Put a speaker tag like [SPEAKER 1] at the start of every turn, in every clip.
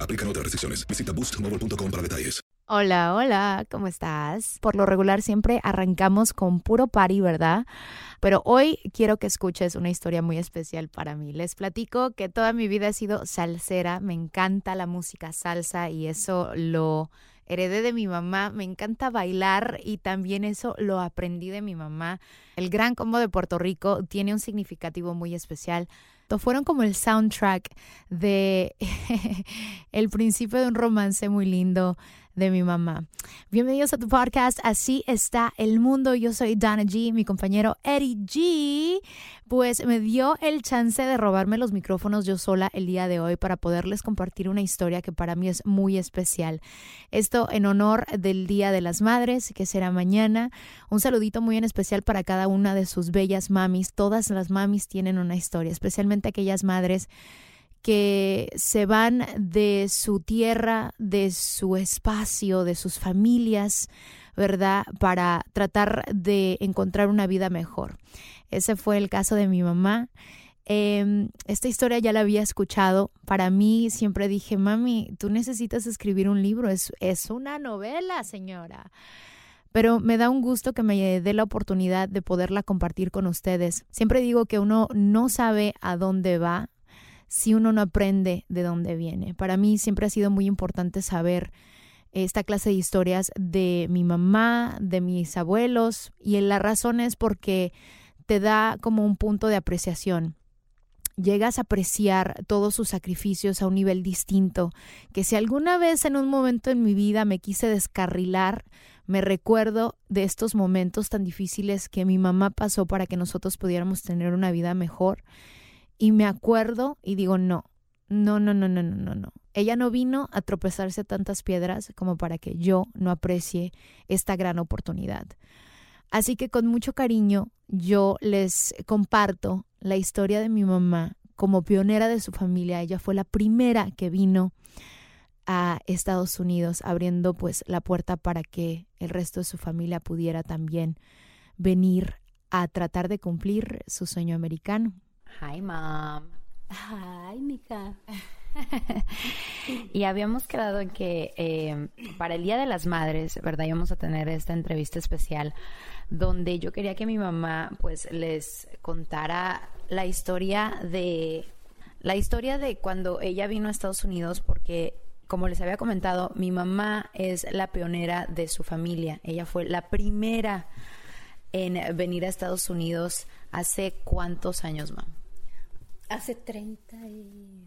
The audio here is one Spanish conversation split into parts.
[SPEAKER 1] Aplican otras restricciones. Visita boostmobile.com para detalles.
[SPEAKER 2] Hola, hola, ¿cómo estás? Por lo regular siempre arrancamos con puro party, ¿verdad? Pero hoy quiero que escuches una historia muy especial para mí. Les platico que toda mi vida he sido salsera, me encanta la música salsa y eso lo heredé de mi mamá, me encanta bailar y también eso lo aprendí de mi mamá. El Gran Combo de Puerto Rico tiene un significativo muy especial. Fueron como el soundtrack de el principio de un romance muy lindo de mi mamá. Bienvenidos a tu podcast, Así está el mundo. Yo soy Dana G, mi compañero Eddie G, pues me dio el chance de robarme los micrófonos yo sola el día de hoy para poderles compartir una historia que para mí es muy especial. Esto en honor del Día de las Madres, que será mañana. Un saludito muy en especial para cada una de sus bellas mamis. Todas las mamis tienen una historia, especialmente aquellas madres que se van de su tierra, de su espacio, de sus familias, ¿verdad? Para tratar de encontrar una vida mejor. Ese fue el caso de mi mamá. Eh, esta historia ya la había escuchado. Para mí siempre dije, mami, tú necesitas escribir un libro. Es, es una novela, señora. Pero me da un gusto que me dé la oportunidad de poderla compartir con ustedes. Siempre digo que uno no sabe a dónde va si uno no aprende de dónde viene. Para mí siempre ha sido muy importante saber esta clase de historias de mi mamá, de mis abuelos, y la razón es porque te da como un punto de apreciación. Llegas a apreciar todos sus sacrificios a un nivel distinto, que si alguna vez en un momento en mi vida me quise descarrilar, me recuerdo de estos momentos tan difíciles que mi mamá pasó para que nosotros pudiéramos tener una vida mejor y me acuerdo y digo, no, no, no, no, no, no, no. Ella no vino a tropezarse tantas piedras como para que yo no aprecie esta gran oportunidad. Así que con mucho cariño yo les comparto la historia de mi mamá como pionera de su familia. Ella fue la primera que vino a Estados Unidos abriendo pues la puerta para que el resto de su familia pudiera también venir a tratar de cumplir su sueño americano.
[SPEAKER 3] Hi, mom.
[SPEAKER 4] Ay, mija.
[SPEAKER 3] y habíamos quedado en que eh, para el Día de las Madres, ¿verdad? Íbamos a tener esta entrevista especial donde yo quería que mi mamá pues les contara la historia de la historia de cuando ella vino a Estados Unidos porque como les había comentado, mi mamá es la pionera de su familia. Ella fue la primera en venir a Estados Unidos hace cuántos años, mamá?
[SPEAKER 4] Hace 30 y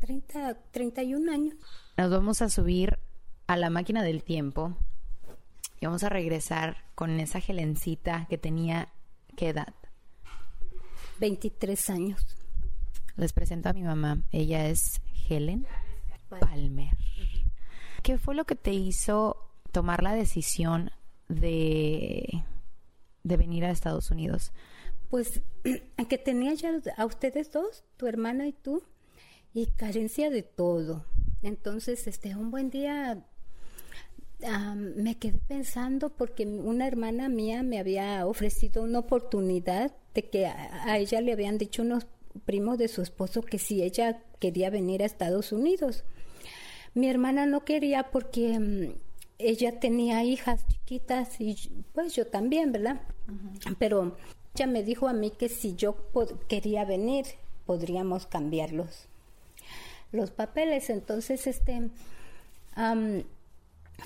[SPEAKER 4] 30, 31 años.
[SPEAKER 3] Nos vamos a subir a la máquina del tiempo y vamos a regresar con esa Helencita que tenía, ¿qué edad?
[SPEAKER 4] 23 años.
[SPEAKER 3] Les presento a mi mamá. Ella es Helen. Palmer. ¿Qué fue lo que te hizo tomar la decisión de, de venir a Estados Unidos?
[SPEAKER 4] Pues que tenía ya a ustedes dos, tu hermana y tú, y carencia de todo. Entonces, este, un buen día me quedé pensando porque una hermana mía me había ofrecido una oportunidad de que a, ella le habían dicho unos primos de su esposo que si ella quería venir a Estados Unidos. Mi hermana no quería porque mm, ella tenía hijas chiquitas y pues yo también, ¿verdad? Pero ella me dijo a mí que si yo quería venir, podríamos cambiarlos los papeles. Entonces, este,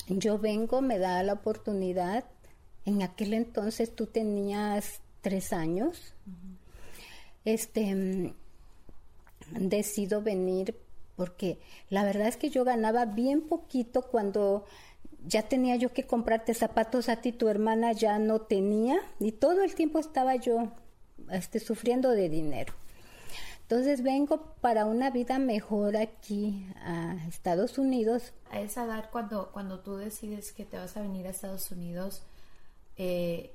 [SPEAKER 4] yo vengo, me da la oportunidad. En aquel entonces tú tenías tres años. Este, decido venir porque la verdad es que yo ganaba bien poquito cuando ya tenía yo que comprarte zapatos a ti, tu hermana ya no tenía y todo el tiempo estaba yo este, sufriendo de dinero. Entonces vengo para una vida mejor aquí a Estados Unidos.
[SPEAKER 3] A esa edad, cuando, cuando tú decides que te vas a venir a Estados Unidos, eh,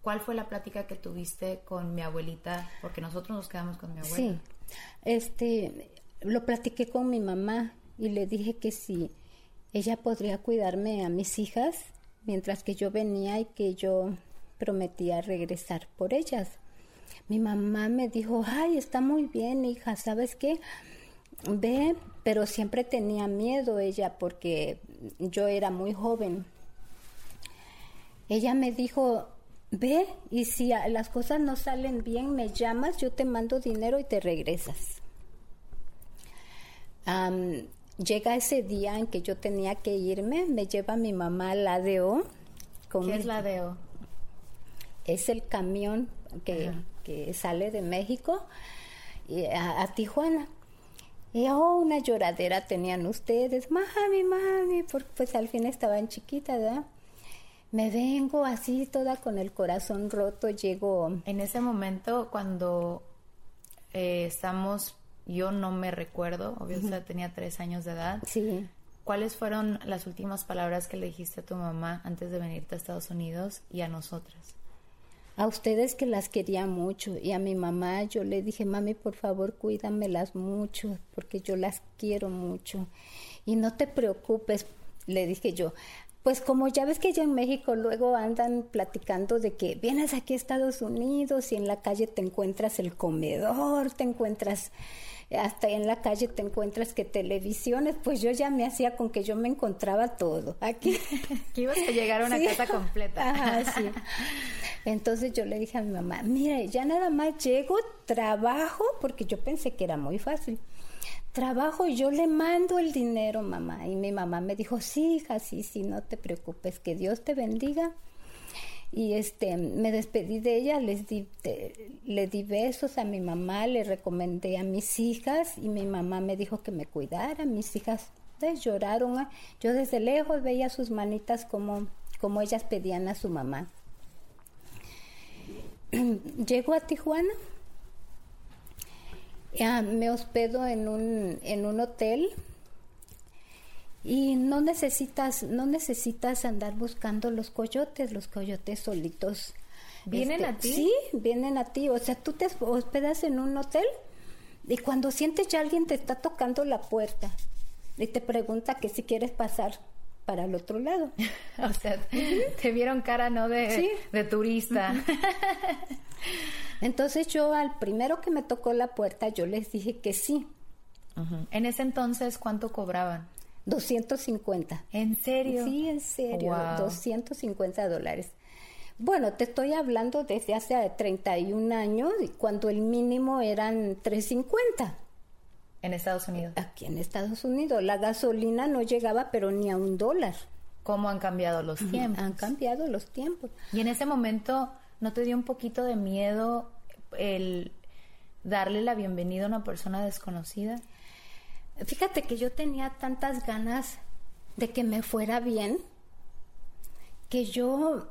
[SPEAKER 3] ¿cuál fue la plática que tuviste con mi abuelita? Porque nosotros nos quedamos con mi abuela.
[SPEAKER 4] Sí, este, lo platiqué con mi mamá y le dije que si ella podría cuidarme a mis hijas mientras que yo venía y que yo prometía regresar por ellas mi mamá me dijo, ay, está muy bien, hija, ¿sabes qué? Ve, pero siempre tenía miedo ella porque yo era muy joven. Ella me dijo, ve y si las cosas no salen bien, me llamas, yo te mando dinero y te regresas. Llega ese día en que yo tenía que irme, me lleva mi mamá al ADO.
[SPEAKER 3] ¿Qué es la ADO?
[SPEAKER 4] Es el camión que, que sale de México y a, Tijuana. Y oh, una lloradera tenían ustedes, mami, mami, porque pues al fin estaban chiquitas, ¿verdad? Me vengo así toda con el corazón roto, llego...
[SPEAKER 3] En ese momento cuando eh, estamos, yo no me recuerdo, obviamente tenía tres años de edad.
[SPEAKER 4] Sí.
[SPEAKER 3] ¿Cuáles fueron las últimas palabras que le dijiste a tu mamá antes de venirte a Estados Unidos y a nosotras?
[SPEAKER 4] a ustedes que las quería mucho y a mi mamá yo le dije, mami, por favor, cuídamelas mucho porque yo las quiero mucho. Y no te preocupes, le dije yo. Pues como ya ves que allá en México luego andan platicando de que vienes aquí a Estados Unidos y en la calle te encuentras el comedor, te encuentras hasta en la calle te encuentras que televisiones, pues yo ya me hacía con que yo me encontraba todo. Aquí
[SPEAKER 3] que ibas a llegar a una casa completa.
[SPEAKER 4] Ajá, sí. Entonces yo le dije a mi mamá, mire, ya nada más llego, trabajo, porque yo pensé que era muy fácil. Trabajo y yo le mando el dinero, mamá. Y mi mamá me dijo, sí, hija, sí, sí, no te preocupes, que Dios te bendiga. Y este, me despedí de ella, les di, le di besos a mi mamá, le recomendé a mis hijas y mi mamá me dijo que me cuidara. Mis hijas pues, lloraron. Yo desde lejos veía sus manitas como, como ellas pedían a su mamá. llego a Tijuana, ya me hospedo en un, en un hotel y no necesitas, no necesitas andar buscando los coyotes, los coyotes solitos.
[SPEAKER 3] ¿Vienen
[SPEAKER 4] este,
[SPEAKER 3] a ti?
[SPEAKER 4] Sí, vienen a ti. O sea, tú te hospedas en un hotel y cuando sientes que alguien te está tocando la puerta y te pregunta que si quieres pasar, para el otro lado.
[SPEAKER 3] o sea, te vieron cara no de, de turista.
[SPEAKER 4] entonces yo al primero que me tocó la puerta, yo les dije que sí.
[SPEAKER 3] En ese entonces, ¿cuánto cobraban?
[SPEAKER 4] 250.
[SPEAKER 3] ¿En serio?
[SPEAKER 4] Sí, en serio. 250 dólares. Bueno, te estoy hablando desde hace 31 años, cuando el mínimo eran 350.
[SPEAKER 3] En Estados Unidos.
[SPEAKER 4] Aquí en Estados Unidos. La gasolina no llegaba, pero ni a un dólar.
[SPEAKER 3] ¿Cómo han cambiado los tiempos?
[SPEAKER 4] Han cambiado los tiempos.
[SPEAKER 3] Y en ese momento, ¿no te dio un poquito de miedo el darle la bienvenida a una persona desconocida?
[SPEAKER 4] Fíjate que yo tenía tantas ganas de que me fuera bien que yo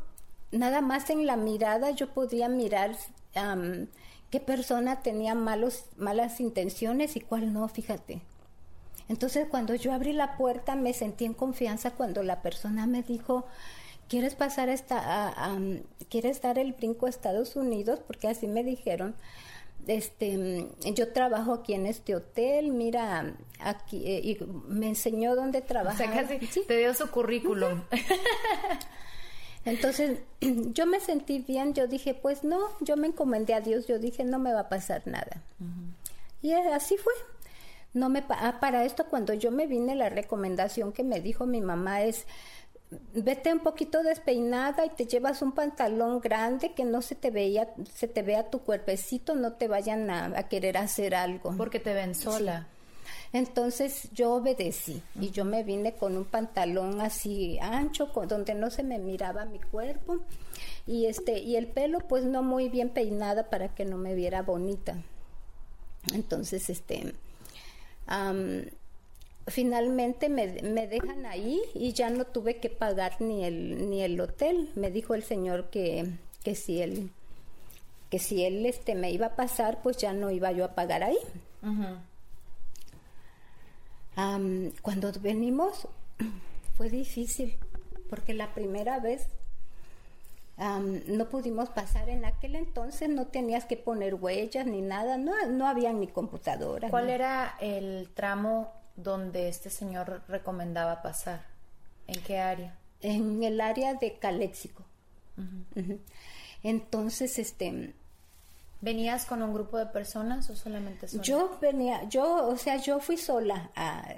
[SPEAKER 4] nada más en la mirada yo podía mirar qué persona tenía malos, malas intenciones y cuál no, fíjate. Entonces cuando yo abrí la puerta me sentí en confianza cuando la persona me dijo, ¿quieres pasar esta, a, a, quieres dar el brinco a Estados Unidos? Porque así me dijeron. Este, yo trabajo aquí en este hotel, mira, aquí, eh, y me enseñó dónde trabajar.
[SPEAKER 3] O sea, casi ¿Sí? te dio su currículum.
[SPEAKER 4] Entonces yo me sentí bien, yo dije, pues no, yo me encomendé a Dios, yo dije, no me va a pasar nada. Uh -huh. Y así fue. No me ah, para esto cuando yo me vine la recomendación que me dijo mi mamá es vete un poquito despeinada y te llevas un pantalón grande que no se te veía se te vea tu cuerpecito, no te vayan a, a querer hacer algo.
[SPEAKER 3] Porque te ven sola.
[SPEAKER 4] Sí. Entonces yo obedecí y yo me vine con un pantalón así ancho, con, donde no se me miraba mi cuerpo y este y el pelo pues no muy bien peinada para que no me viera bonita. Entonces este um, finalmente me, me, dejan ahí y ya no tuve que pagar ni el ni el hotel. Me dijo el señor que que si él que si él este me iba a pasar pues ya no iba yo a pagar ahí. Um, cuando venimos fue difícil porque la primera vez um, no pudimos pasar en aquel entonces no tenías que poner huellas ni nada no no había ni computadora
[SPEAKER 3] ¿cuál
[SPEAKER 4] ¿no?
[SPEAKER 3] era el tramo donde este señor recomendaba pasar en qué área
[SPEAKER 4] en el área de Caléxico uh -huh. Uh -huh. entonces este
[SPEAKER 3] ¿Venías con un grupo de personas o solamente sola?
[SPEAKER 4] Yo venía, yo, o sea, yo fui sola,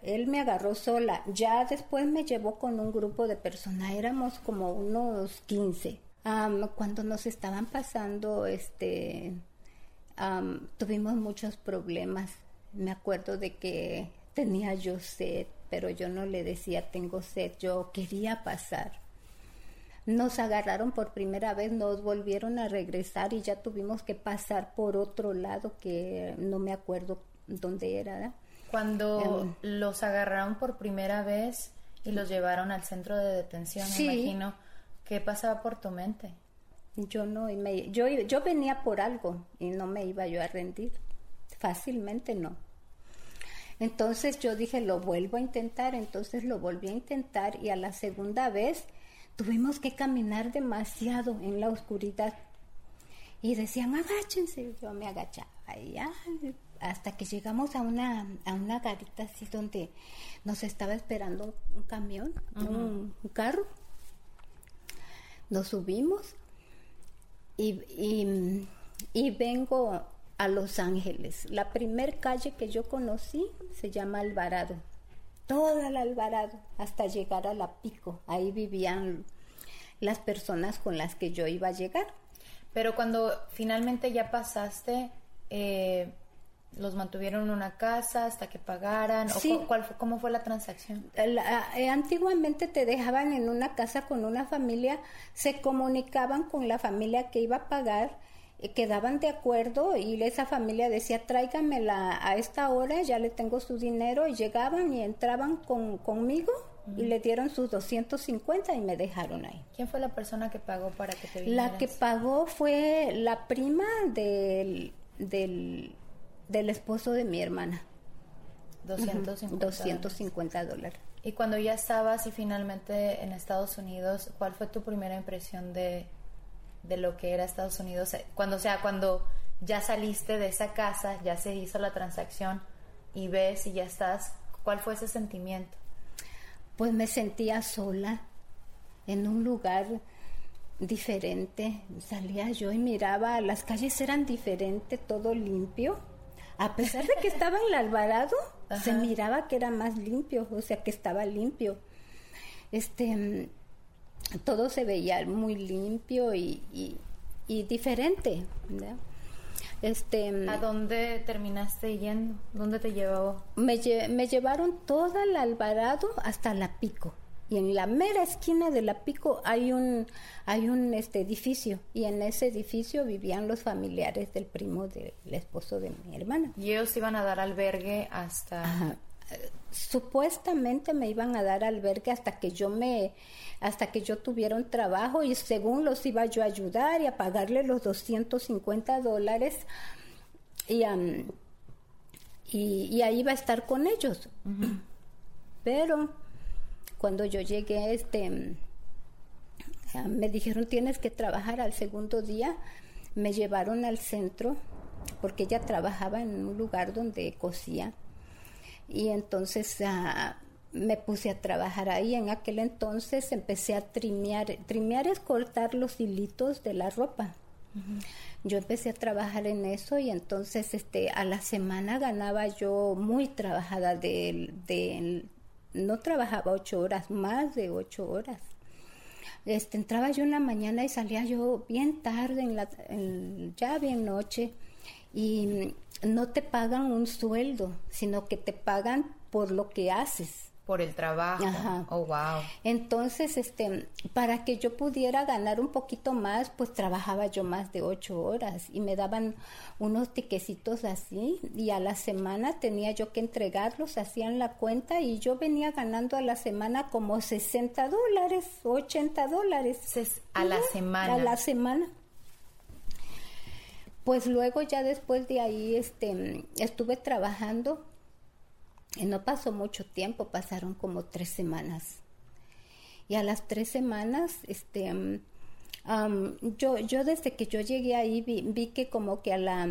[SPEAKER 4] él me agarró sola, ya después me llevó con un grupo de personas, éramos como unos 15. Um, cuando nos estaban pasando, este, tuvimos muchos problemas. Me acuerdo de que tenía yo sed, pero yo no le decía tengo sed, yo quería pasar nos agarraron por primera vez, nos volvieron a regresar y ya tuvimos que pasar por otro lado que no me acuerdo dónde era. ¿verdad?
[SPEAKER 3] Cuando um, los agarraron por primera vez y los llevaron al centro de detención,
[SPEAKER 4] sí.
[SPEAKER 3] imagino, ¿qué pasaba por tu mente?
[SPEAKER 4] Yo no, me, yo, yo venía por algo y no me iba yo a rendir, fácilmente no. Entonces yo dije, lo vuelvo a intentar, entonces lo volví a intentar y a la segunda vez tuvimos que caminar demasiado en la oscuridad. Y decían, agáchense. Yo me agachaba y ya, hasta que llegamos a una, a una garita así donde nos estaba esperando un, camión, uh -huh. un, un, carro. Nos subimos y, y, y vengo a Los Ángeles. La primer calle que yo conocí se llama Alvarado toda la Alvarado hasta llegar a la Pico. Ahí vivían las personas con las que yo iba a llegar.
[SPEAKER 3] Pero cuando finalmente ya pasaste, eh, ¿los mantuvieron en una casa hasta que pagaran?
[SPEAKER 4] Sí.
[SPEAKER 3] ¿O cuál, ¿Cómo fue la transacción?
[SPEAKER 4] La, eh, antiguamente te dejaban en una casa con una familia, se comunicaban con la familia que iba a pagar quedaban de acuerdo y esa familia decía tráigamela a esta hora, ya le tengo su dinero y llegaban y entraban con, conmigo uh -huh. y le dieron sus 250 y me dejaron ahí.
[SPEAKER 3] ¿Quién fue la persona que pagó para que te
[SPEAKER 4] vinieras? La que pagó fue la prima del, del, del esposo de mi hermana.
[SPEAKER 3] 250,
[SPEAKER 4] uh -huh. 250 dólares.
[SPEAKER 3] Y cuando ya estabas y finalmente en Estados Unidos, ¿cuál fue tu primera impresión de, de lo que era Estados Unidos cuando o sea cuando ya saliste de esa casa ya se hizo la transacción y ves y ya estás cuál fue ese sentimiento
[SPEAKER 4] pues me sentía sola en un lugar diferente. Salía yo y miraba las calles eran diferentes todo limpio. A pesar de que estaba en el Alvarado Ajá. se miraba que era más limpio o sea que estaba limpio. Este todo se veía muy limpio y, y, y diferente. ¿verdad? Este,
[SPEAKER 3] ¿A dónde terminaste yendo? ¿Dónde te llevó?
[SPEAKER 4] Me, me llevaron toda el Alvarado hasta La Pico. Y en la mera esquina de La Pico hay un, hay un este, edificio. Y en ese edificio vivían los familiares del primo del esposo de mi hermana.
[SPEAKER 3] ¿Y ellos iban a dar albergue hasta...?
[SPEAKER 4] Ajá. Supuestamente me iban a dar albergue hasta que yo me hasta que yo tuviera un trabajo y según los iba yo a ayudar y a pagarle los 250 dólares y, um, y, y ahí iba a estar con ellos. Pero cuando yo llegué, este, me dijeron tienes que trabajar al segundo día. Me llevaron al centro porque ella trabajaba en un lugar donde cosía. Y entonces ah, me puse a trabajar ahí. En aquel entonces empecé a trimear. Trimear es cortar los hilitos de la ropa. Yo empecé a trabajar en eso y entonces este a la semana ganaba yo muy trabajada de, de no trabajaba ocho horas, más de ocho horas. Este, entraba yo en la mañana y salía yo bien tarde, en la, ya bien noche, y no te pagan un sueldo, sino que te pagan por lo que haces.
[SPEAKER 3] Por el trabajo. Oh, wow.
[SPEAKER 4] Entonces, este, para que yo pudiera ganar un poquito más, pues trabajaba yo más de ocho horas y me daban unos tiquecitos así y a la semana tenía yo que entregarlos, hacían la cuenta y yo venía ganando a la semana como 60 dólares, 80 dólares.
[SPEAKER 3] A la semana.
[SPEAKER 4] A la semana. Pues luego ya después de ahí, este, estuve trabajando y no pasó mucho tiempo, pasaron como tres semanas. Y a las tres semanas, este, yo, yo desde que yo llegué ahí vi, que como que a la,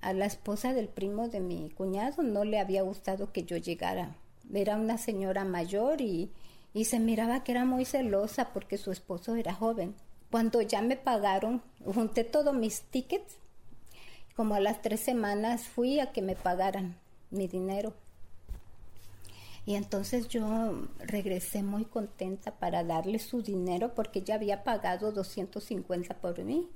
[SPEAKER 4] a la esposa del primo de mi cuñado no le había gustado que yo llegara. Era una señora mayor y, y se miraba que era muy celosa porque su esposo era joven. Cuando ya me pagaron, junté todos mis tickets. Como a las tres semanas fui a que me pagaran mi dinero. Y entonces yo regresé muy contenta para darle su dinero porque ella había pagado 250 por mí.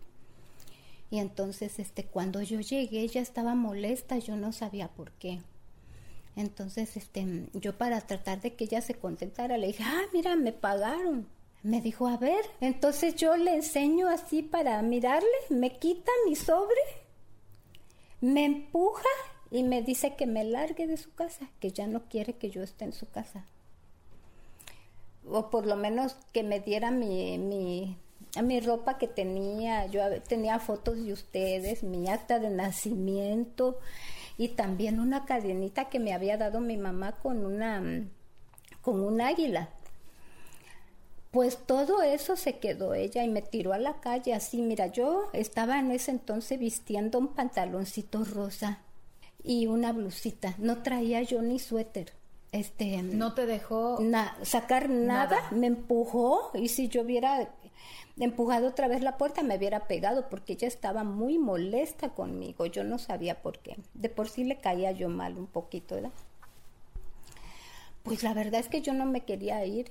[SPEAKER 4] Y entonces este cuando yo llegué ella estaba molesta, yo no sabía por qué. Entonces este yo para tratar de que ella se contentara le dije, "Ah, mira, me pagaron." Me dijo, "A ver." Entonces yo le enseño así para mirarle, me quita mi sobre, me empuja y me dice que me largue de su casa, que ya no quiere que yo esté en su casa. O por lo menos que me diera mi, mi, mi ropa que tenía. Yo tenía fotos de ustedes, mi acta de nacimiento y también una cadenita que me había dado mi mamá con una con un águila. Pues todo eso se quedó ella y me tiró a la calle así. Mira, yo estaba en ese entonces vistiendo un pantaloncito rosa y una blusita. No traía yo ni suéter. Este,
[SPEAKER 3] no te dejó
[SPEAKER 4] sacar nada, me empujó y si yo hubiera empujado otra vez la puerta me hubiera pegado porque ella estaba muy molesta conmigo, yo no sabía por qué. De por sí le caía yo mal un poquito, ¿verdad? Pues la verdad es que yo no me quería ir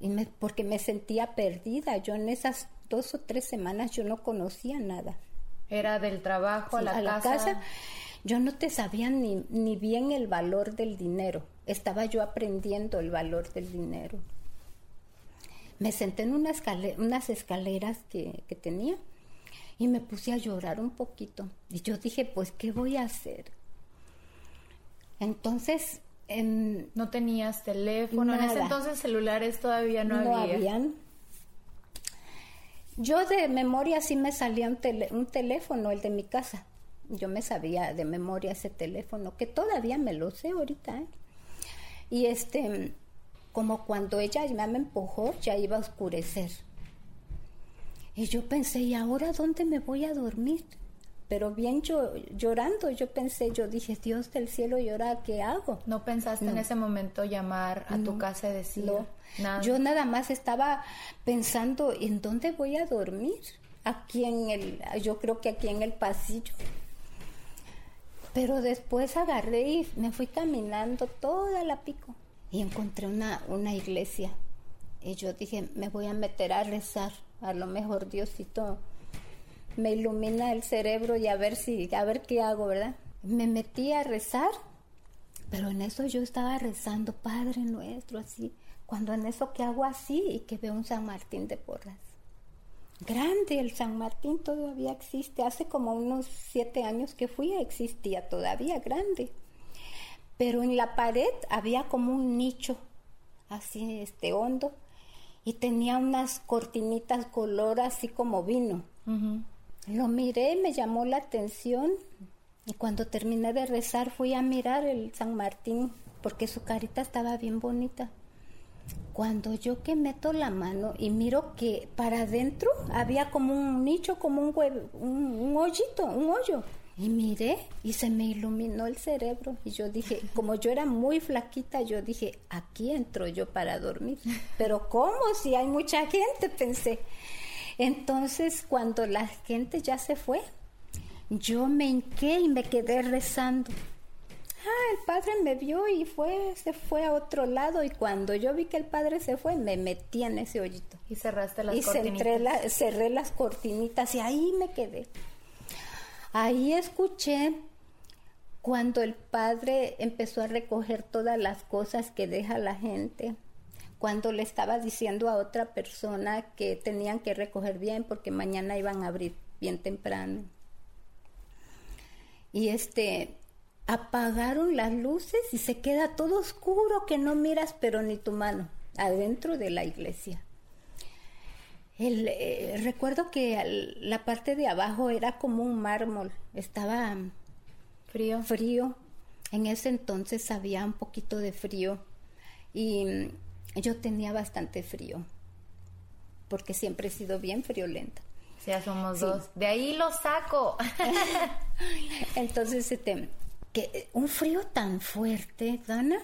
[SPEAKER 4] y me, porque me sentía perdida. Yo en esas dos o tres semanas yo no conocía nada.
[SPEAKER 3] Era del trabajo a la
[SPEAKER 4] a La casa yo no te sabía ni, ni bien el valor del dinero. Estaba yo aprendiendo el valor del dinero. Me senté en una unas escaleras que, que tenía y me puse a llorar un poquito. Y yo dije, pues, ¿qué voy a hacer? Entonces... En,
[SPEAKER 3] no tenías teléfono, en ese entonces celulares todavía no,
[SPEAKER 4] no habían. Yo de memoria sí me salía un, un teléfono, el de mi casa yo me sabía de memoria ese teléfono, que todavía me lo sé ahorita. ¿eh? Y este, como cuando ella ya me empujó, ya iba a oscurecer. Y yo pensé, ¿y ahora dónde me voy a dormir? Pero bien yo llorando, yo pensé, yo dije, Dios del cielo, ¿y ahora qué hago?
[SPEAKER 3] ¿No pensaste en ese momento llamar a tu casa y decir no. nada?
[SPEAKER 4] Yo nada más estaba pensando, ¿en dónde voy a dormir? Aquí en el, yo creo que aquí en el pasillo. Pero después agarré y me fui caminando toda la pico y encontré una, una iglesia. Y yo dije, me voy a meter a rezar. A lo mejor Diosito me ilumina el cerebro y a ver si, a ver qué hago, ¿verdad? Me metí a rezar, pero en eso yo estaba rezando, Padre nuestro, así. Cuando en eso que hago así y que veo un San Martín de Porras grande, el San Martín todavía existe, hace como unos siete años que fui, existía todavía grande, pero en la pared había como un nicho, así este hondo, y tenía unas cortinitas color así como vino. Lo miré, me llamó la atención, Y cuando terminé de rezar fui a mirar el San Martín porque su carita estaba bien bonita. Cuando yo que meto la mano y miro que para adentro había como un nicho, como un, huevo, un, hoyito, un hoyo. Y miré y se me iluminó el cerebro. Y yo dije, como yo era muy flaquita, yo dije, aquí entro yo para dormir. Pero ¿cómo? Si hay mucha gente, pensé. Entonces, cuando la gente ya se fue, yo me hinqué y me quedé rezando. Ah, el padre me vio y fue, se fue a otro lado y cuando yo vi que el padre se fue, me metí en ese hoyito.
[SPEAKER 2] Y cerraste las
[SPEAKER 4] y cortinitas. Y cerré las cortinitas y ahí me quedé. Ahí escuché cuando el padre empezó a recoger todas las cosas que deja la gente, cuando le estaba diciendo a otra persona que tenían que recoger bien porque mañana iban a abrir bien temprano. Y este, apagaron las luces y se queda todo oscuro que no miras pero ni tu mano adentro de la iglesia. El, eh, recuerdo que la parte de abajo era como un mármol, estaba
[SPEAKER 2] frío.
[SPEAKER 4] Frío. En ese entonces había un poquito de frío y yo tenía bastante frío porque siempre he sido bien friolenta.
[SPEAKER 2] Ya somos dos. De ahí lo saco.
[SPEAKER 4] entonces, este, que un frío tan fuerte, Dana,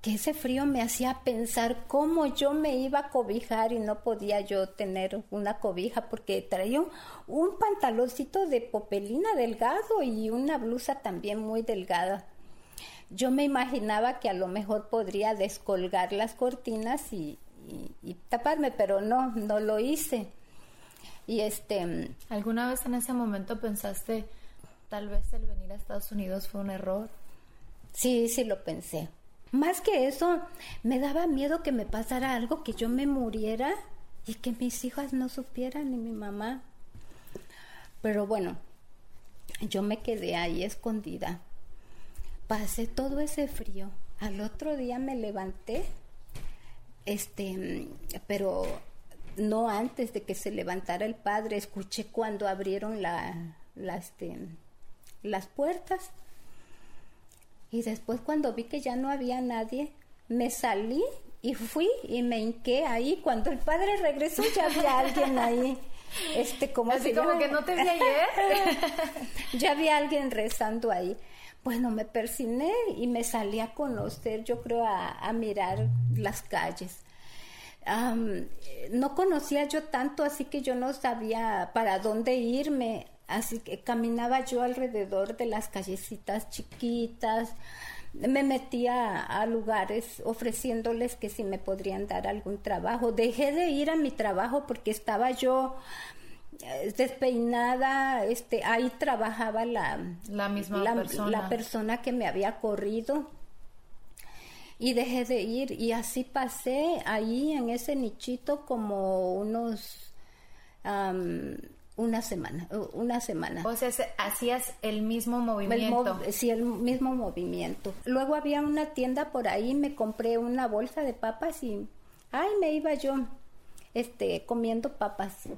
[SPEAKER 4] que ese frío me hacía pensar cómo yo me iba a cobijar y no podía yo tener una cobija porque traía un, pantaloncito de popelina delgado y una blusa también muy delgada. Yo me imaginaba que a lo mejor podría descolgar las cortinas y, y taparme, pero no, no lo hice. Y este...
[SPEAKER 2] ¿Alguna vez en ese momento pensaste, tal vez el venir a Estados Unidos fue un error.
[SPEAKER 4] Sí, sí lo pensé. Más que eso, me daba miedo que me pasara algo, que yo me muriera y que mis hijas no supieran, ni mi mamá. Pero bueno, yo me quedé ahí escondida. Pasé todo ese frío. Al otro día me levanté, este, pero no antes de que se levantara el padre, escuché cuando abrieron la, la este, las puertas. Y después cuando vi que ya no había nadie, me salí y fui y me hinqué ahí. Cuando el padre regresó ya había alguien ahí. Este, como
[SPEAKER 2] Así como que no te vi ayer.
[SPEAKER 4] ya había alguien rezando ahí. Bueno, me persiné y me salí a conocer, yo creo, a, mirar las calles. no conocía yo tanto, así que yo no sabía para dónde irme. Así que caminaba yo alrededor de las callecitas chiquitas, me metía a lugares ofreciéndoles que si me podrían dar algún trabajo. Dejé de ir a mi trabajo porque estaba yo despeinada, este, ahí trabajaba la,
[SPEAKER 2] la misma persona.
[SPEAKER 4] la persona que me había corrido y dejé de ir y así pasé ahí en ese nichito como unos una semana, una semana.
[SPEAKER 2] O sea, hacías el mismo movimiento.
[SPEAKER 4] sí, el mismo movimiento. Luego había una tienda por ahí, me compré una bolsa de papas y, ay, me iba yo, este, comiendo papas.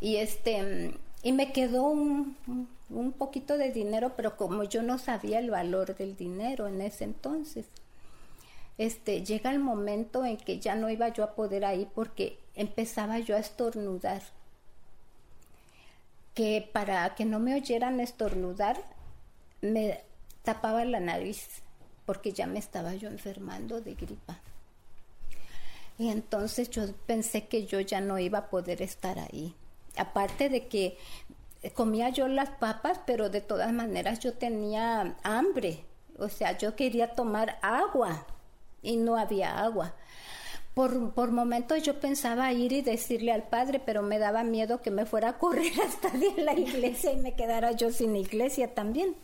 [SPEAKER 4] Y este, y me quedó un, un poquito de dinero, pero como yo no sabía el valor del dinero en ese entonces, este, llega el momento en que ya no iba yo a poder ahí porque empezaba yo a estornudar que para que no me oyeran estornudar, me tapaba la nariz, porque ya me estaba yo enfermando de gripa. Y entonces yo pensé que yo ya no iba a poder estar ahí. Aparte de que comía yo las papas, pero de todas maneras yo tenía hambre. O sea, yo quería tomar agua y no había agua. Por, por momentos yo pensaba ir y decirle al padre, pero me daba miedo que me fuera a correr hasta de la iglesia y me quedara yo sin iglesia también.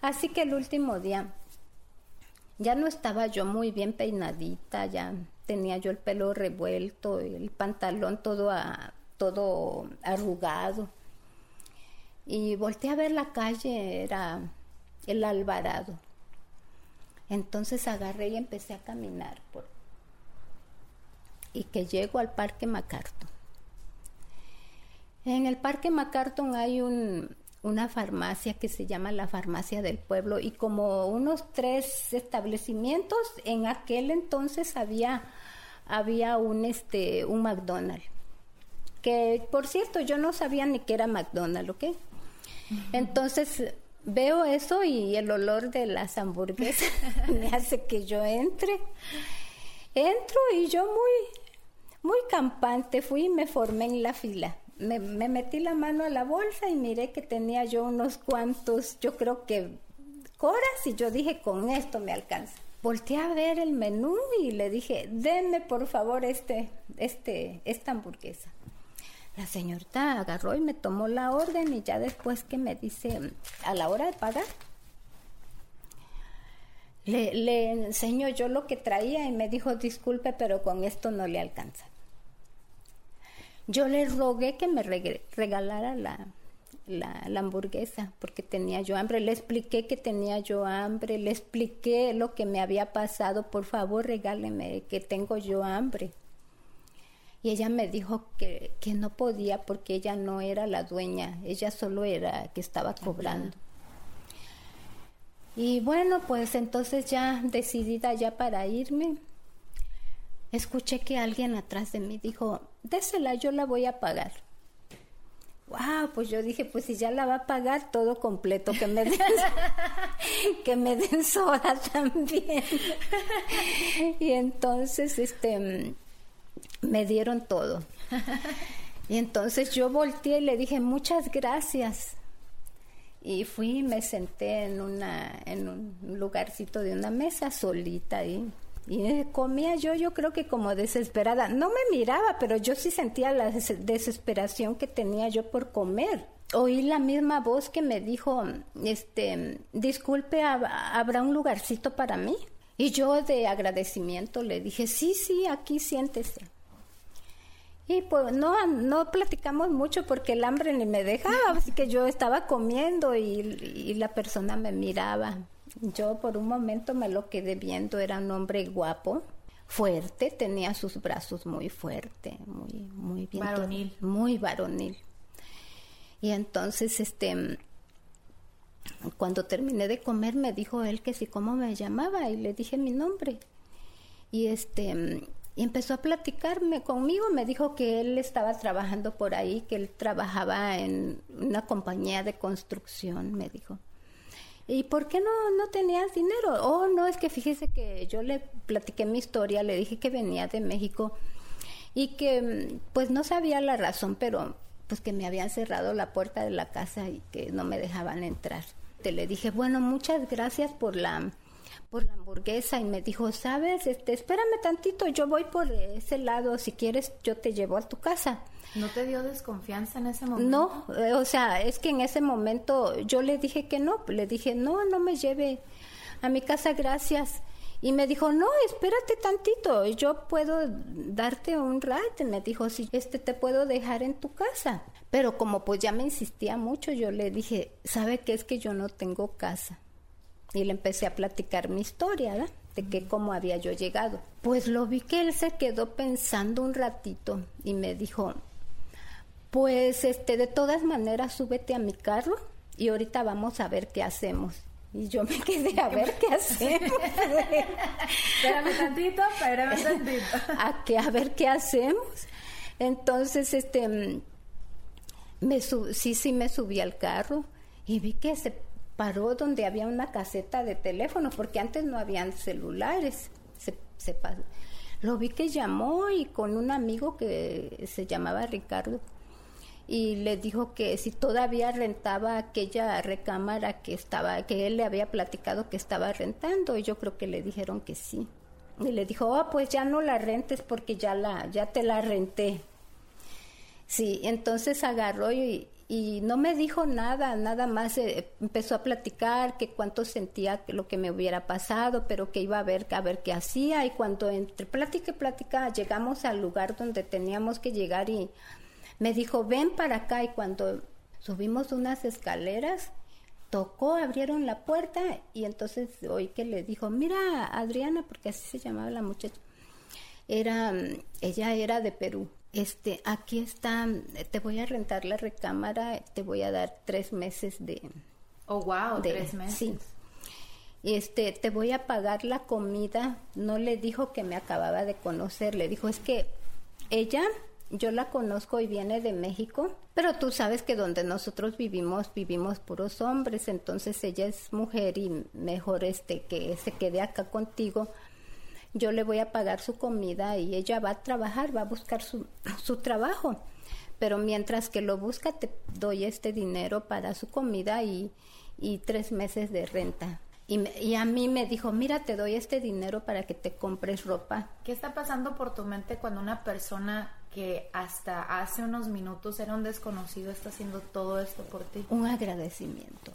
[SPEAKER 4] Así que el último día ya no estaba yo muy bien peinadita, ya tenía yo el pelo revuelto, el pantalón todo, todo arrugado. Y volteé a ver la calle, era el Alvarado. Entonces agarré y empecé a caminar y que llego al Parque MacArthur. En el Parque MacArthur hay un, una farmacia que se llama la Farmacia del Pueblo y como unos tres establecimientos, en aquel entonces había, había un, este, un McDonald's. Que por cierto, yo no sabía ni que era McDonald's, ¿ok? Entonces veo eso y el olor de las hamburguesas me hace que yo entre. Entro y yo muy, muy campante fui y me formé en la fila me, metí la mano a la bolsa y miré que tenía yo unos cuantos, yo creo que coras, y yo dije, con esto me alcanza. Volteé a ver el menú y le dije, denme por favor este, este, esta hamburguesa. La señorita agarró y me tomó la orden y ya después que me dice, a la hora de pagar, le, le enseño yo lo que traía y me dijo, disculpe, pero con esto no le alcanza. Yo le rogué que me regalara la, la, hamburguesa porque tenía yo hambre. Le expliqué que tenía yo hambre, le expliqué lo que me había pasado. Por favor, regáleme que tengo yo hambre. Y ella me dijo que, que no podía porque ella no era la dueña, ella solo era que estaba cobrando. Y bueno, pues entonces ya decidida ya para irme, escuché que alguien atrás de mí dijo, désela, yo la voy a pagar. Wow, pues yo dije, pues si ya la va a pagar todo completo, que me den, que me den soda también. y entonces, este, me dieron todo. Y entonces yo volteé y le dije, muchas gracias. Y fui y me senté en, una, en un lugarcito de una mesa solita ahí. Y comía yo, yo creo que como desesperada. No me miraba, pero yo sí sentía la desesperación que tenía yo por comer. Oí la misma voz que me dijo, este, disculpe, ¿habrá un lugarcito para mí? Y yo de agradecimiento le dije, sí, sí, aquí siéntese. Y pues no, no platicamos mucho porque el hambre ni me dejaba, así que yo estaba comiendo y, y la persona me miraba. Yo por un momento me lo quedé viendo, era un hombre guapo, fuerte, tenía sus brazos muy fuertes, muy, muy bien.
[SPEAKER 3] Varonil.
[SPEAKER 4] muy varonil. Y entonces, este, cuando terminé de comer, me dijo él que si cómo me llamaba y le dije mi nombre. Y este, y empezó a platicarme conmigo, me dijo que él estaba trabajando por ahí, que él trabajaba en una compañía de construcción, me dijo. ¿y por qué no, no tenías dinero? Oh, no, es que fíjese que yo le platiqué mi historia, le dije que venía de México y que pues no sabía la razón, pero pues que me habían cerrado la puerta de la casa y que no me dejaban entrar. Te le dije, bueno, muchas gracias por la por la hamburguesa y me dijo, "¿Sabes? Este, espérame tantito, yo voy por ese lado, si quieres yo te llevo a tu casa."
[SPEAKER 3] ¿No te dio desconfianza en ese momento?
[SPEAKER 4] No, eh, o sea, es que en ese momento yo le dije que no, le dije, no, no me lleve a mi casa, gracias. Y me dijo, no, espérate tantito, yo puedo darte un ride. Me dijo, sí, este te puedo dejar en tu casa. Pero como pues ya me insistía mucho, yo le dije, ¿sabe qué es que yo no tengo casa? Y le empecé a platicar mi historia, ¿verdad? de que cómo había yo llegado. Pues lo vi que él se quedó pensando un ratito y me dijo, pues este de todas maneras súbete a mi carro y ahorita vamos a ver qué hacemos. Y yo me quedé a ver qué hacemos.
[SPEAKER 3] espérame tantito, espérame tantito.
[SPEAKER 4] a que a ver qué hacemos. Entonces, este me sí, sí me subí al carro y vi que se paró donde había una caseta de teléfono, porque antes no habían celulares. Se, se Lo vi que llamó y con un amigo que se llamaba Ricardo y le dijo que si todavía rentaba aquella recámara que estaba que él le había platicado que estaba rentando y yo creo que le dijeron que sí y le dijo oh pues ya no la rentes porque ya la ya te la renté sí entonces agarró y, y no me dijo nada nada más eh, empezó a platicar que cuánto sentía que lo que me hubiera pasado pero que iba a ver a ver qué hacía y cuando entre plática y plática llegamos al lugar donde teníamos que llegar y me dijo, ven para acá y cuando subimos unas escaleras, tocó, abrieron la puerta y entonces oí que le dijo, mira Adriana, porque así se llamaba la muchacha, era, ella era de Perú. Este, aquí está, te voy a rentar la recámara, te voy a dar tres meses de...
[SPEAKER 3] Oh, wow,
[SPEAKER 4] de-
[SPEAKER 3] tres meses.
[SPEAKER 4] Sí. Este, te voy a pagar la comida. No le dijo que me acababa de conocer, le dijo, es que ella, yo la conozco y viene de México, pero tú sabes que donde nosotros vivimos, vivimos puros hombres, entonces ella es mujer y mejor este que se quede acá contigo. Yo le voy a pagar su comida y ella va a trabajar, va a buscar su, su trabajo. Pero mientras que lo busca, te doy este dinero para su comida y, y tres meses de renta. Y, me- y a mí me dijo, mira, te doy este dinero para que te compres ropa.
[SPEAKER 3] ¿Qué está pasando por tu mente cuando una persona que hasta hace unos minutos era un desconocido está haciendo todo esto por ti?
[SPEAKER 4] Un agradecimiento.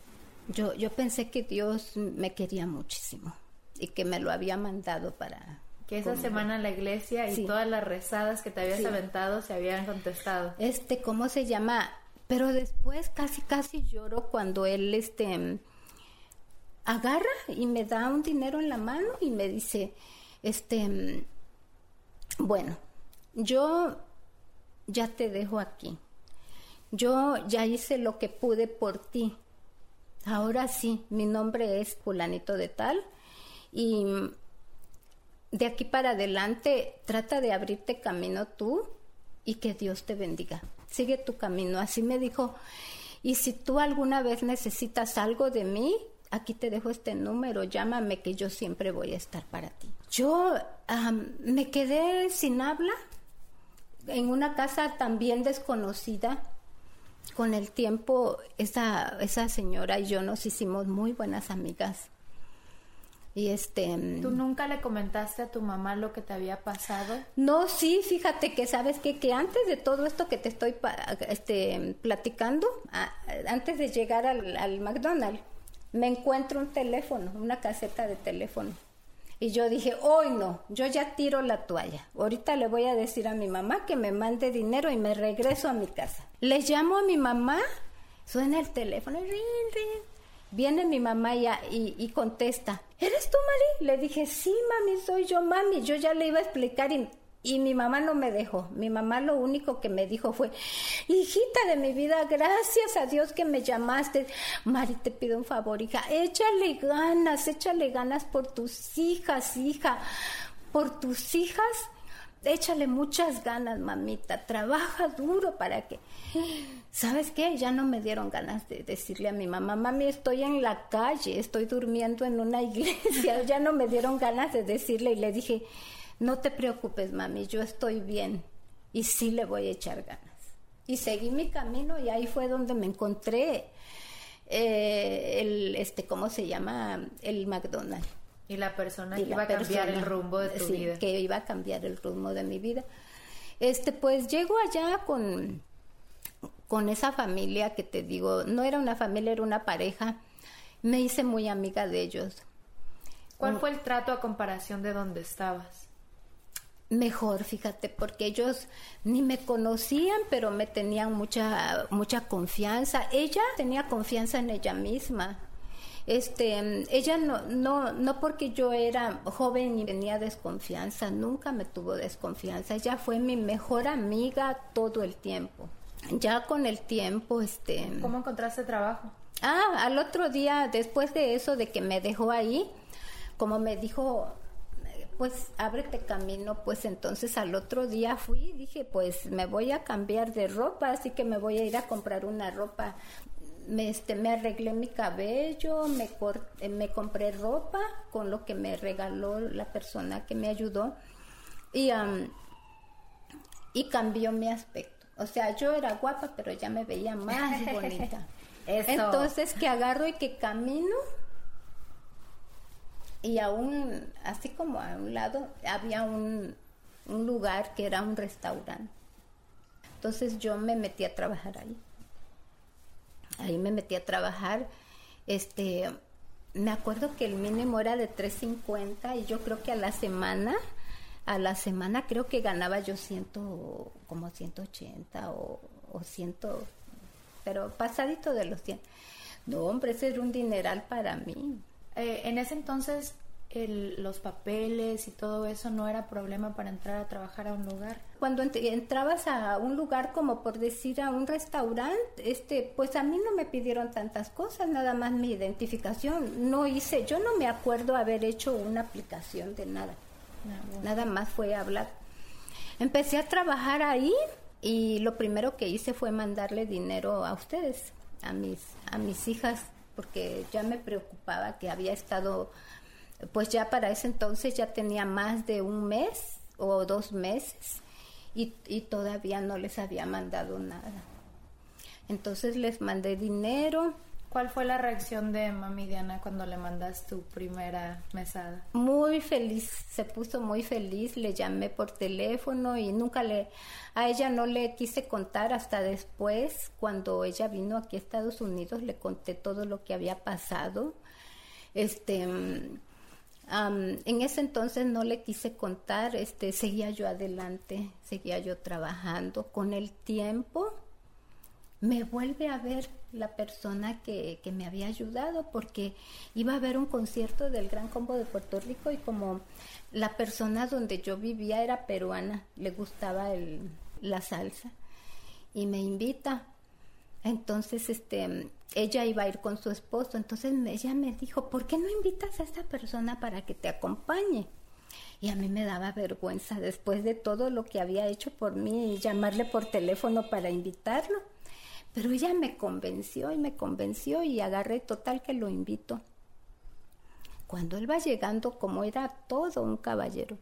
[SPEAKER 4] Yo, yo pensé que Dios me quería muchísimo y que me lo había mandado para...
[SPEAKER 3] Que esa semana la iglesia y
[SPEAKER 4] Sí.
[SPEAKER 3] todas las rezadas que te habías
[SPEAKER 4] Sí.
[SPEAKER 3] aventado se habían contestado.
[SPEAKER 4] este, ¿cómo se llama? Pero después casi, casi lloro cuando él, este, agarra y me da un dinero en la mano y me dice, este, bueno, yo ya te dejo aquí. Yo ya hice lo que pude por ti. Ahora sí, mi nombre es fulanito de tal y de aquí para adelante trata de abrirte camino tú y que Dios te bendiga. Sigue tu camino. Así me dijo. Y si tú alguna vez necesitas algo de mí, aquí te dejo este número, llámame que yo siempre voy a estar para ti. Yo am, me quedé sin habla en una casa también desconocida. Con el tiempo, esa, esa señora y yo nos hicimos muy buenas amigas. Y este.
[SPEAKER 3] ¿Tú nunca le comentaste a tu mamá lo que te había pasado?
[SPEAKER 4] No, sí, fíjate que sabes qué? que antes de todo esto que te estoy este, platicando, a- antes de llegar al, al McDonald's, me encuentro un teléfono, una caseta de teléfono. Y yo dije, hoy no, yo ya tiro la toalla. Ahorita le voy a decir a mi mamá que me mande dinero y me regreso a mi casa. Le llamo a mi mamá, suena el teléfono. Viene mi mamá y contesta, ¿eres tú, Mari? Le dije, sí, mami, soy yo, mami. Yo ya le iba a explicar y, y mi mamá no me dejó. Mi mamá lo único que me dijo fue, hijita de mi vida, gracias a Dios que me llamaste. Mari, te pido un favor, hija, échale ganas, échale ganas por tus hijas, hija, por tus hijas. Échale muchas ganas, mamita. Trabaja duro para que... ¿Sabes qué? Ya no me dieron ganas de decirle a mi mamá, mami, estoy en la calle, estoy durmiendo en una iglesia. Ya no me dieron ganas de decirle y le dije, no te preocupes, mami, yo estoy bien y sí le voy a echar ganas. Y seguí mi camino y ahí fue donde me encontré eh, el, este, ¿cómo se llama? El McDonald's.
[SPEAKER 3] Y la persona
[SPEAKER 4] Y
[SPEAKER 3] que
[SPEAKER 4] la
[SPEAKER 3] iba a cambiar
[SPEAKER 4] persona,
[SPEAKER 3] el rumbo de tu
[SPEAKER 4] sí,
[SPEAKER 3] vida.
[SPEAKER 4] que iba a cambiar el rumbo de mi vida. Este, pues llego allá con, con esa familia que te digo, no era una familia, era una pareja. Me hice muy amiga de ellos.
[SPEAKER 3] ¿Cuál fue el trato a comparación de donde estabas?
[SPEAKER 4] Mejor, fíjate, porque ellos ni me conocían, pero me tenían mucha mucha confianza. Ella tenía confianza en ella misma. Este, ella no no no porque yo era joven y tenía desconfianza, nunca me tuvo desconfianza. Ella fue mi mejor amiga todo el tiempo. Ya con el tiempo, este,
[SPEAKER 3] ¿Cómo encontraste trabajo?
[SPEAKER 4] Ah, al otro día, después de eso, de que me dejó ahí, como me dijo, pues ábrete camino, pues entonces al otro día fui, dije, pues me voy a cambiar de ropa, así que me voy a ir a comprar una ropa. Me, este, me arreglé mi cabello, me, eh, me compré ropa con lo que me regaló la persona que me ayudó y, am, y cambió mi aspecto. O sea, yo era guapa, pero ya me veía más bonita.
[SPEAKER 3] Eso.
[SPEAKER 4] Entonces que agarro y que camino y aún, así como a un lado, había un, un lugar que era un restaurante. Entonces yo me metí a trabajar ahí. Ahí me metí a trabajar. Este, me acuerdo que el mínimo era de 3.50 y yo creo que a la semana, a la semana creo que ganaba yo ciento, como 180 o, o 100, pero pasadito de los 100. No, hombre, ese era un dineral para mí.
[SPEAKER 3] Eh, en ese entonces, el, los papeles y todo eso no era problema para entrar a trabajar a un lugar.
[SPEAKER 4] Cuando entrabas a un lugar como por decir a un restaurante, este, pues a mí no me pidieron tantas cosas, nada más mi identificación. No hice, yo no me acuerdo haber hecho una aplicación de nada. Nada más fue hablar. Empecé a trabajar ahí y lo primero que hice fue mandarle dinero a ustedes, a mis a mis hijas porque ya me preocupaba que había estado pues ya para ese entonces ya tenía más de un mes o dos meses y, y todavía no les había mandado nada. Entonces les mandé dinero.
[SPEAKER 3] ¿Cuál fue la reacción de mami Diana cuando le mandas tu primera mesada?
[SPEAKER 4] Muy feliz, se puso muy feliz, le llamé por teléfono y nunca le, a ella no le quise contar hasta después, cuando ella vino aquí a Estados Unidos, le conté todo lo que había pasado. Este, en ese entonces no le quise contar, este, seguía yo adelante, seguía yo trabajando. Con el tiempo me vuelve a ver la persona que, me había ayudado porque iba a haber un concierto del Gran Combo de Puerto Rico y como la persona donde yo vivía era peruana, le gustaba la salsa y me invita. Entonces, este, ella iba a ir con su esposo, entonces ella me dijo, ¿por qué no invitas a esta persona para que te acompañe? Y a mí me daba vergüenza después de todo lo que había hecho por mí, llamarle por teléfono para invitarlo. Pero ella me convenció y me convenció y agarré total que lo invito. Cuando él va llegando, como era todo un caballero,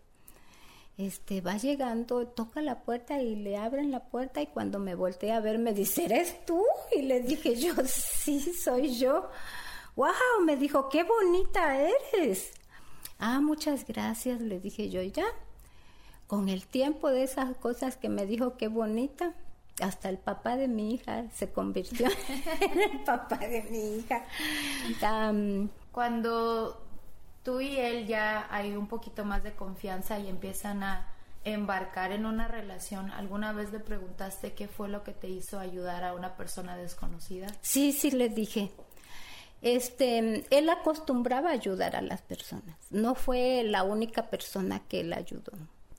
[SPEAKER 4] este va llegando, toca la puerta y le abren la puerta y cuando me volteé a ver me dice, ¿eres tú? Y le dije yo, sí, soy yo. ¡Wow! Me dijo, qué bonita eres. Ah, muchas gracias, le dije yo, ya. Con el tiempo de esas cosas que me dijo, qué bonita, hasta el papá de mi hija se convirtió en el papá de mi hija.
[SPEAKER 3] Cuando tú y él ya hay un poquito más de confianza y empiezan a embarcar en una relación, ¿alguna vez le preguntaste qué fue lo que te hizo ayudar a una persona desconocida?
[SPEAKER 4] Sí, sí le dije. Este, él acostumbraba a ayudar a las personas. No fue la única persona que él ayudó.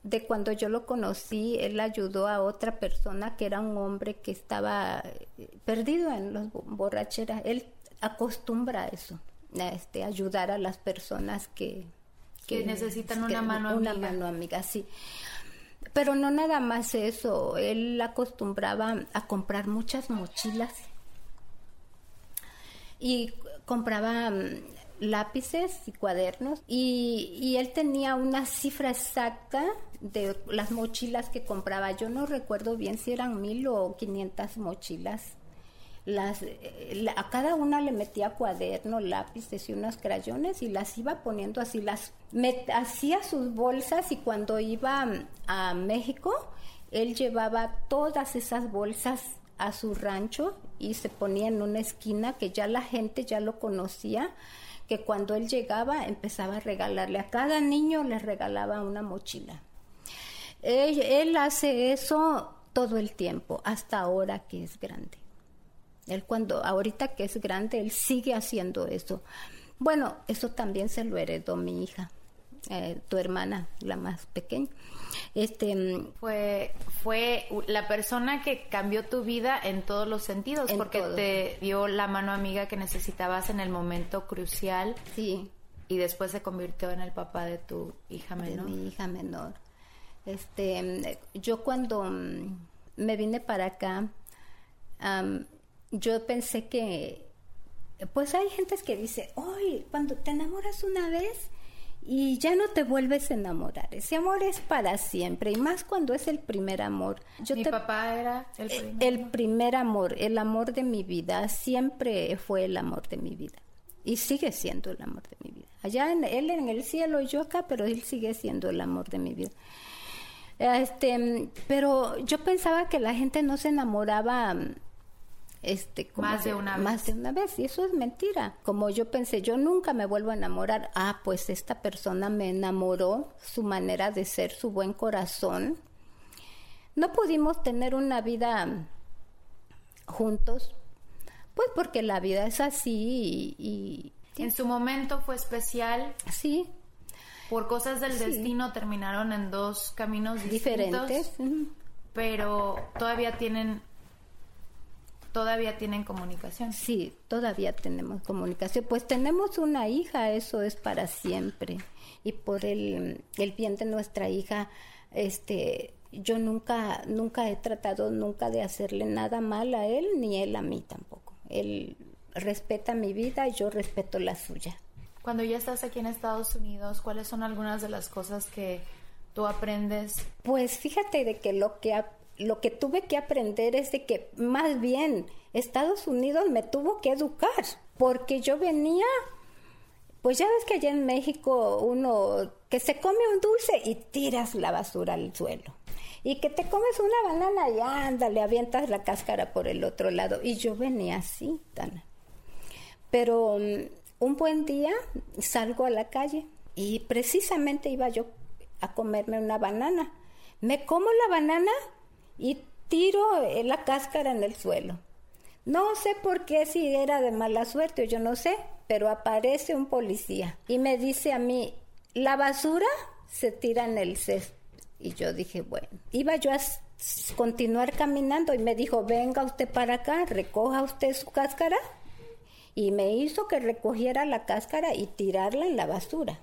[SPEAKER 4] De cuando yo lo conocí, él ayudó a otra persona que era un hombre que estaba eh, perdido en las borracheras. Él acostumbra a eso este, ayudar a las personas que,
[SPEAKER 3] que, necesitan una mano
[SPEAKER 4] amiga. Una mano amiga, sí. Pero no nada más eso, él acostumbraba a comprar muchas mochilas y compraba mm, lápices y cuadernos y, y, él tenía una cifra exacta de las mochilas que compraba. Yo no recuerdo bien si eran mil o quinientas mochilas eh, a cada una le metía cuadernos, lápices y unos crayones y las iba poniendo así, las hacía sus bolsas y cuando iba a México, él llevaba todas esas bolsas a su rancho y se ponía en una esquina que ya la gente ya lo conocía, que cuando él llegaba empezaba a regalarle a cada niño le regalaba una mochila. él hace eso todo el tiempo, hasta ahora que es grande. Él cuando, ahorita que es grande, él sigue haciendo eso. Bueno, eso también se lo heredó mi hija, eh, tu hermana, la más pequeña. Este
[SPEAKER 3] mm, fue fue la persona que cambió tu vida en todos los sentidos, porque te dio la mano amiga que necesitabas en el momento crucial.
[SPEAKER 4] Sí.
[SPEAKER 3] Y después se convirtió en el papá de tu hija menor.
[SPEAKER 4] De mi hija menor. Este, mm, yo cuando mm, me vine para acá, yo pensé que, pues hay gente que dice, hoy cuando te enamoras una vez y ya no te vuelves a enamorar, ese amor es para siempre y más cuando es el primer amor.
[SPEAKER 3] Yo mi papá era el
[SPEAKER 4] primer, el primer amor, el amor de mi vida, siempre fue el amor de mi vida y sigue siendo el amor de mi vida. Allá en, él en el cielo yo acá, pero él sigue siendo el amor de mi vida. Este, pero yo pensaba que la gente no se enamoraba este
[SPEAKER 3] más de una
[SPEAKER 4] más de una vez y eso es mentira. Como yo pensé yo nunca me vuelvo a enamorar. Ah pues esta persona me enamoró su manera de ser su buen corazón. No pudimos tener una vida juntos pues porque la vida es así y,
[SPEAKER 3] en su momento fue especial.
[SPEAKER 4] Sí.
[SPEAKER 3] Por cosas del destino terminaron en dos caminos distintos, diferentes, pero todavía tienen todavía tienen comunicación.
[SPEAKER 4] Sí, todavía tenemos comunicación. Pues tenemos una hija, eso es para siempre. Y por el, el bien de nuestra hija, este, yo nunca, nunca he tratado nunca de hacerle nada mal a él, ni él a mí tampoco. Él respeta mi vida y yo respeto la suya.
[SPEAKER 3] Cuando ya estás aquí en Estados Unidos, ¿cuáles son algunas de las cosas que tú aprendes?
[SPEAKER 4] Pues fíjate de que lo que lo que tuve que aprender es de que más bien Estados Unidos me tuvo que educar, porque yo venía, pues ya ves que allá en México uno que se come un dulce y tiras la basura al suelo. Y que te comes una banana y ándale, avientas la cáscara por el otro lado. Y yo venía así, tan. Pero mm, un buen día salgo a la calle y precisamente iba yo a comerme una banana. Me como la banana y tiro eh, la cáscara en el suelo. No sé por qué, si era de mala suerte o yo no sé, pero aparece un policía y me dice a mí, la basura se tira en el césped. Y yo dije, bueno, iba yo a continuar caminando y me dijo, venga usted para acá, recoja usted su cáscara. Y me hizo que recogiera la cáscara y tirarla en la basura.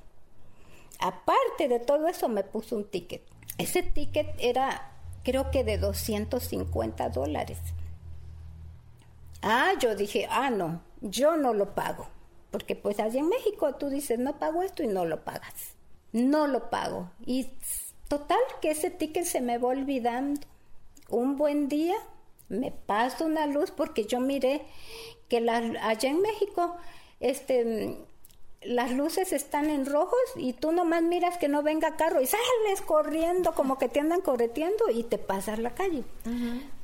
[SPEAKER 4] Aparte de todo eso, me puso un ticket. Ese ticket era creo que de 250 dólares. Ah, yo dije, ah, no, yo no lo pago. Porque pues allá en México tú dices, no pago esto y no lo pagas. No lo pago. Y total que ese ticket se me va olvidando. Un buen día me paso una luz porque yo miré que la, allá en México este las luces están en rojos y tú nomás miras que no venga carro y sales corriendo como que te andan correteando y te pasas la calle.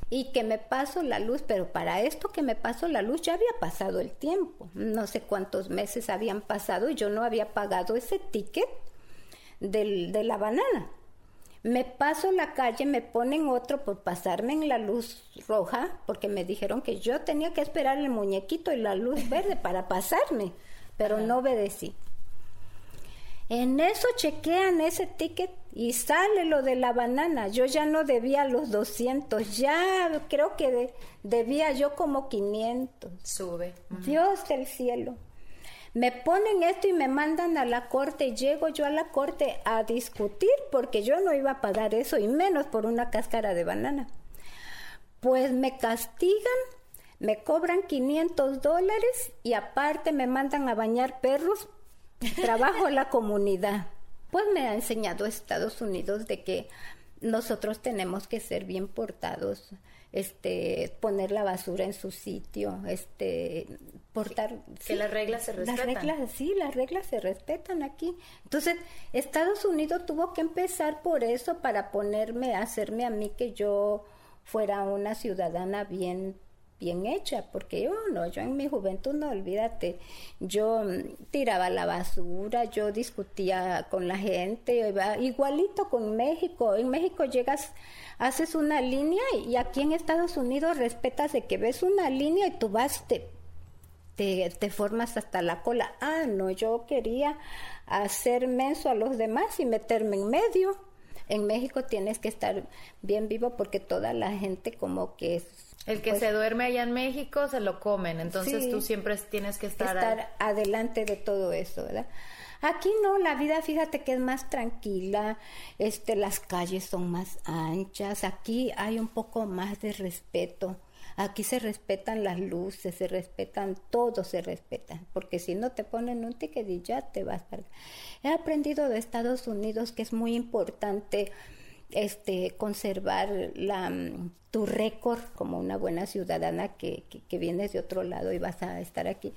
[SPEAKER 4] Y que me paso la luz, pero para esto que me paso la luz ya había pasado el tiempo. No sé cuántos meses habían pasado y yo no había pagado ese ticket del, de la banana. Me paso la calle, me ponen otro por pasarme en la luz roja, porque me dijeron que yo tenía que esperar el muñequito y la luz verde para pasarme pero no obedecí. En eso chequean ese ticket y sale lo de la banana. Yo ya no debía los 200, ya creo que debía yo como 500.
[SPEAKER 3] Sube.
[SPEAKER 4] Dios del cielo. Me ponen esto y me mandan a la corte. Llego yo a la corte a discutir porque yo no iba a pagar eso y menos por una cáscara de banana. Pues me castigan me cobran 500 dólares y aparte me mandan a bañar perros, trabajo en la comunidad. Pues me ha enseñado Estados Unidos de que nosotros tenemos que ser bien portados, este, poner la basura en su sitio, este, portar
[SPEAKER 3] que, las reglas se respetan.
[SPEAKER 4] Las reglas, sí, las reglas se respetan aquí. Entonces, Estados Unidos tuvo que empezar por eso para ponerme, hacerme a mí que yo fuera una ciudadana bien bien hecha, porque yo no, yo en mi juventud no, olvídate, yo mm, tiraba la basura, yo discutía con la gente, igualito con México, en México llegas, haces una línea y aquí en Estados Unidos respetas de que ves una línea y tú vas, te, te, te formas hasta la cola, ah, no, yo quería hacer menso a los demás y meterme en medio. En México tienes que estar bien vivo porque toda la gente como que
[SPEAKER 3] el que pues se duerme allá en México se lo comen, entonces tú siempre tienes que estar,
[SPEAKER 4] estar adelante de todo eso, ¿verdad? Aquí no, la vida fíjate que es más tranquila, este las calles son más anchas, aquí hay un poco más de respeto. Aquí se respetan las luces, se respetan todo, se respetan, porque si no te ponen un ticket y ya te vas. He aprendido de Estados Unidos que es muy importante este, conservar la, mm, tu récord como una buena ciudadana que, que, vienes de otro lado y vas a estar aquí.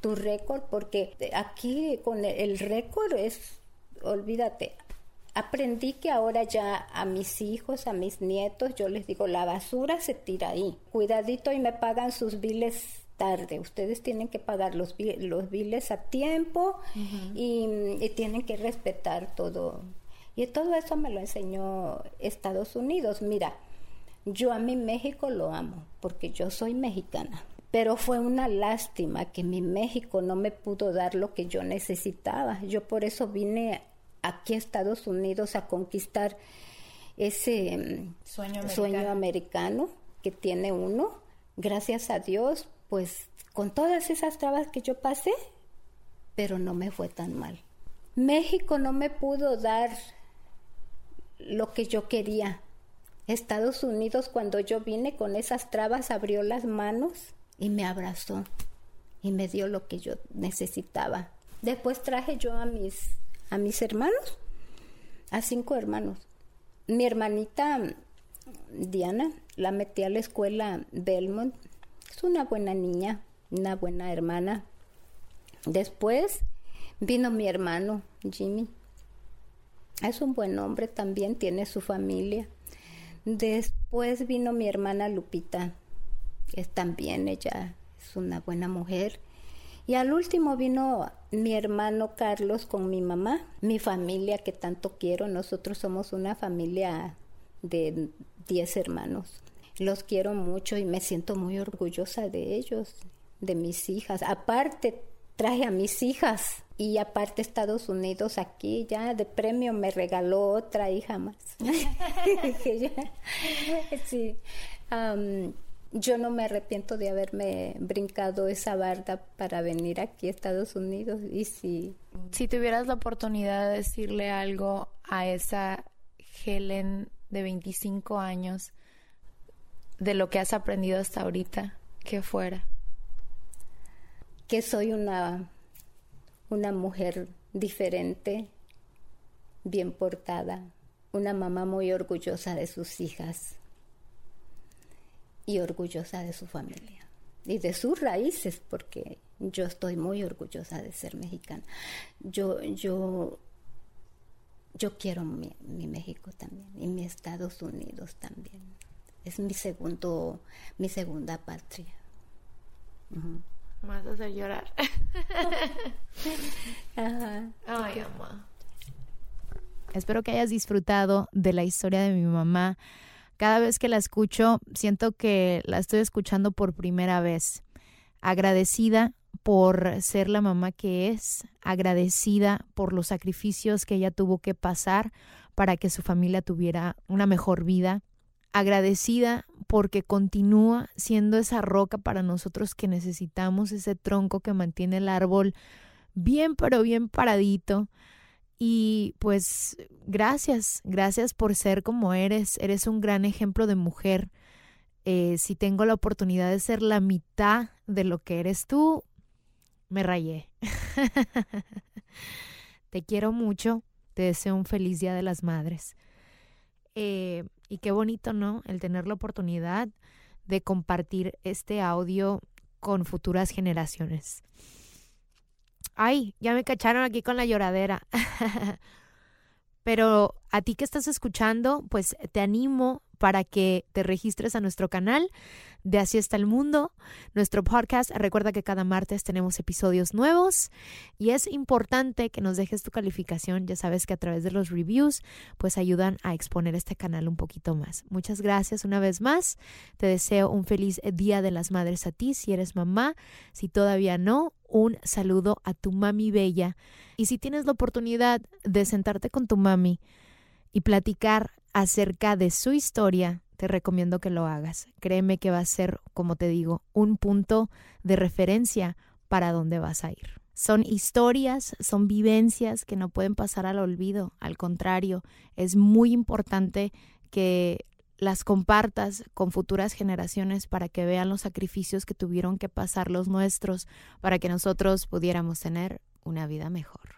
[SPEAKER 4] Tu récord, porque aquí con el, récord es, olvídate, aprendí que ahora ya a mis hijos, a mis nietos, yo les digo, la basura se tira ahí. Cuidadito y me pagan sus biles tarde. Ustedes tienen que pagar los, los biles a tiempo y, y, tienen que respetar todo, y todo eso me lo enseñó Estados Unidos. Mira, yo a mi México lo amo porque yo soy mexicana. Pero fue una lástima que mi México no me pudo dar lo que yo necesitaba. Yo por eso vine aquí a Estados Unidos a conquistar ese mm,
[SPEAKER 3] Sueño
[SPEAKER 4] sueño americano que tiene uno. Gracias a Dios, pues con todas esas trabas que yo pasé, pero no me fue tan mal. México no me pudo dar lo que yo quería. Estados Unidos, cuando yo vine con esas trabas, abrió las manos y me abrazó y me dio lo que yo necesitaba. Después traje yo a mis, a mis hermanos, a cinco hermanos. Mi hermanita Diana la metí a la escuela Belmont. Es una buena niña, una buena hermana. Después vino mi hermano Jimmy. Es un buen hombre también, tiene su familia. Después vino mi hermana Lupita, es también ella es una buena mujer. Y al último vino mi hermano Carlos con mi mamá, mi familia que tanto quiero. Nosotros somos una familia de 10 hermanos. Los quiero mucho y me siento muy orgullosa de ellos, de mis hijas. Aparte, traje a mis hijas y aparte Estados Unidos aquí ya de premio me regaló otra hija más. sí. Yo no me arrepiento de haberme brincado esa barda para venir aquí a Estados Unidos y sí.
[SPEAKER 2] Si tuvieras la oportunidad de decirle algo a esa Helen de 25 años de lo que has aprendido hasta ahorita, ¿qué fuera?
[SPEAKER 4] que soy una, una mujer diferente, bien portada, una mamá muy orgullosa de sus hijas y orgullosa de su familia y de sus raíces, porque yo estoy muy orgullosa de ser mexicana. Yo, yo, yo quiero mi, México también y mi Estados Unidos también. Es mi segundo, mi segunda patria.
[SPEAKER 2] Me vas a hacer llorar.
[SPEAKER 4] Ajá.
[SPEAKER 2] Ay, mamá. Espero que hayas disfrutado de la historia de mi mamá. Cada vez que la escucho, siento que la estoy escuchando por primera vez. Agradecida por ser la mamá que es, agradecida por los sacrificios que ella tuvo que pasar para que su familia tuviera una mejor vida, agradecida porque continúa siendo esa roca para nosotros que necesitamos, ese tronco que mantiene el árbol bien, pero bien paradito. Y pues gracias, gracias por ser como eres, eres un gran ejemplo de mujer. Eh, si tengo la oportunidad de ser la mitad de lo que eres tú, me rayé. te quiero mucho, te deseo un feliz Día de las Madres. Eh, y qué bonito, ¿no? El tener la oportunidad de compartir este audio con futuras generaciones. Ay, ya me cacharon aquí con la lloradera. Pero a ti que estás escuchando, pues te animo para que te registres a nuestro canal de Así está el mundo, nuestro podcast. Recuerda que cada martes tenemos episodios nuevos y es importante que nos dejes tu calificación. Ya sabes que a través de los reviews pues ayudan a exponer este canal un poquito más. Muchas gracias una vez más. Te deseo un feliz Día de las Madres a ti si eres mamá. Si todavía no, un saludo a tu mami bella. Y si tienes la oportunidad de sentarte con tu mami y platicar acerca de su historia, te recomiendo que lo hagas. Créeme que va a ser, como te digo, un punto de referencia para dónde vas a ir. Son historias, son vivencias que no pueden pasar al olvido. Al contrario, es muy importante que las compartas con futuras generaciones para que vean los sacrificios que tuvieron que pasar los nuestros para que nosotros pudiéramos tener una vida mejor.